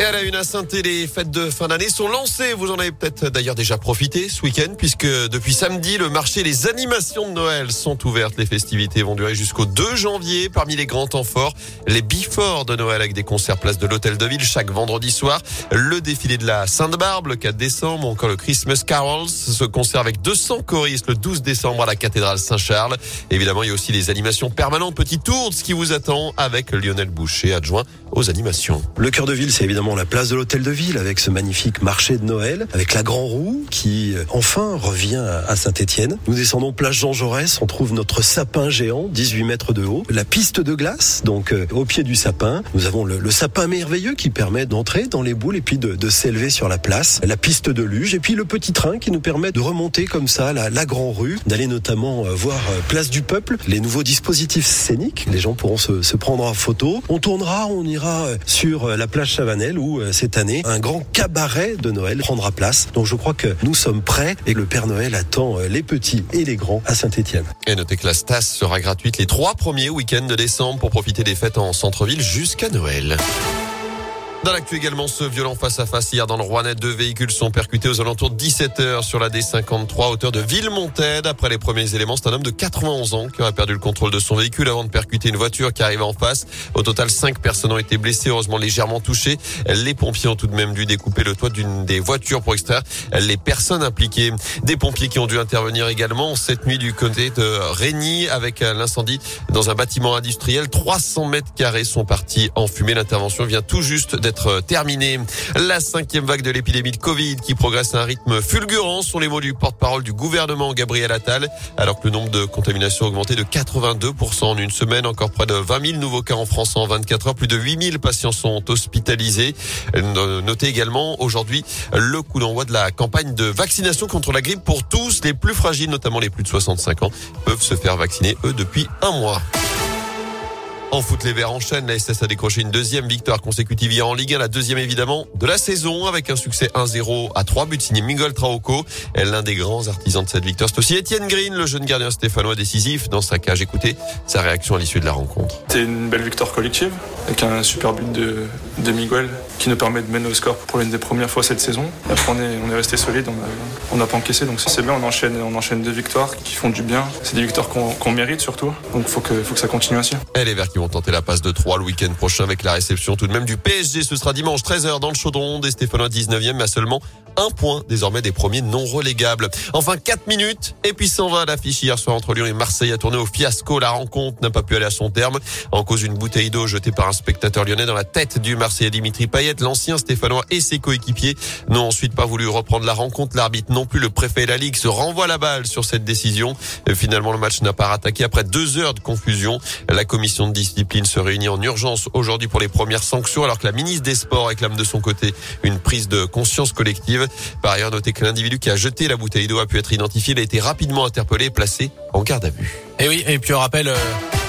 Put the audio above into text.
Et à la une à saint les fêtes de fin d'année sont lancées. Vous en avez peut-être d'ailleurs déjà profité ce week-end puisque depuis samedi, le marché les animations de Noël sont ouvertes. Les festivités vont durer jusqu'au 2 janvier. Parmi les grands temps forts, les before de Noël avec des concerts place de l'Hôtel de Ville chaque vendredi soir. Le défilé de la Sainte-Barbe le 4 décembre, encore le Christmas Carols. Ce concert avec 200 choristes le 12 décembre à la cathédrale Saint-Charles. Évidemment, il y a aussi les animations permanentes. Petit tour de ce qui vous attend avec Lionel Boucher, adjoint aux animations. Le cœur de ville, c'est évidemment la place de l'Hôtel de Ville avec ce magnifique marché de Noël, avec la Grand Roue qui euh, enfin revient à Saint-Étienne. Nous descendons place Jean Jaurès, on trouve notre sapin géant, 18 mètres de haut, la piste de glace, donc euh, au pied du sapin. Nous avons le, sapin merveilleux qui permet d'entrer dans les boules et puis de, de s'élever sur la place, la piste de luge et puis le petit train qui nous permet de remonter comme ça la, la Grand Rue, d'aller notamment euh, voir Place du Peuple, les nouveaux dispositifs scéniques. Les gens pourront se, se prendre en photo. On tournera, on ira sur la plage Chavanel où cette année un grand cabaret de Noël prendra place. Donc je crois que nous sommes prêts et le Père Noël attend euh, les petits et les grands à Saint-Étienne. Et notez que la Stas sera gratuite les trois premiers week-ends de décembre pour profiter des fêtes en centre-ville jusqu'à Noël. Dans l'actu également, ce violent face-à-face hier dans le Rouennais, deux véhicules sont percutés aux alentours de 17h sur la D53 hauteur de Villemontaide. Après les premiers éléments, c'est un homme de 91 ans qui aurait perdu le contrôle de son véhicule avant de percuter une voiture qui arrivait en face. Au total, cinq personnes ont été blessées, heureusement légèrement touchées. Les pompiers ont tout de même dû découper le toit d'une des voitures pour extraire les personnes impliquées. Des pompiers qui ont dû intervenir également cette nuit du côté de Régny avec l'incendie dans un bâtiment industriel. 300 mètres carrés sont partis en fumée. L'intervention vient tout juste d'être terminée. La cinquième vague de l'épidémie de Covid qui progresse à un rythme fulgurant sont les mots du porte-parole du gouvernement Gabriel Attal, alors que le nombre de contaminations a augmenté de 82% en une semaine, encore près de 20 000 nouveaux cas en France en 24 heures, plus de 8 000 patients sont hospitalisés. Notez également aujourd'hui le coup d'envoi de la campagne de vaccination contre la grippe pour tous les plus fragiles, notamment les plus de 65 ans, peuvent se faire vacciner eux depuis un mois. En foot, les Verts enchaînent. La SS a décroché une deuxième victoire consécutive hier en Ligue 1, la deuxième évidemment de la saison, avec un succès 1-0 à 3 buts signé Mingol Traoko. L'un des grands artisans de cette victoire, c'est aussi Étienne Green, le jeune gardien stéphanois décisif dans sa cage. Écoutez sa réaction à l'issue de la rencontre. C'est une belle victoire collective, avec un super but de, de Miguel qui nous permet de mener au score pour l'une des premières fois cette saison. Après, on est, on est resté solide, on n'a pas encaissé, donc c'est bien. On enchaîne, on enchaîne deux victoires qui font du bien. C'est des victoires qu'on mérite surtout, donc faut que, faut que ça continue ainsi. Et les Verts qui vont tenter la passe de 3 le week-end prochain avec la réception tout de même du PSG. Ce sera dimanche 13h dans le Chaudron des Stéphanois 19e, mais à seulement un point désormais des premiers non relégables. Enfin 4 minutes et puis s'en va hier soir entre Lyon et Marseille a tourné au fiasco. La rencontre n'a pas pu aller à son terme en cause d'une bouteille d'eau jetée par un spectateur lyonnais dans la tête du Marseillais Dimitri Payet. L'ancien Stéphanois et ses coéquipiers n'ont ensuite pas voulu reprendre la rencontre. L'arbitre non plus, le préfet et la Ligue se renvoient la balle sur cette décision. Finalement, le match n'a pas rattaqué après deux heures de confusion. La commission de discipline se réunit en urgence aujourd'hui pour les premières sanctions alors que la ministre des Sports réclame de son côté une prise de conscience collective. Par ailleurs, notez que l'individu qui a jeté la bouteille d'eau a pu être identifié. Il a été rapidement interpellé et placé en garde à vue. Et oui, et puis on rappelle... Euh,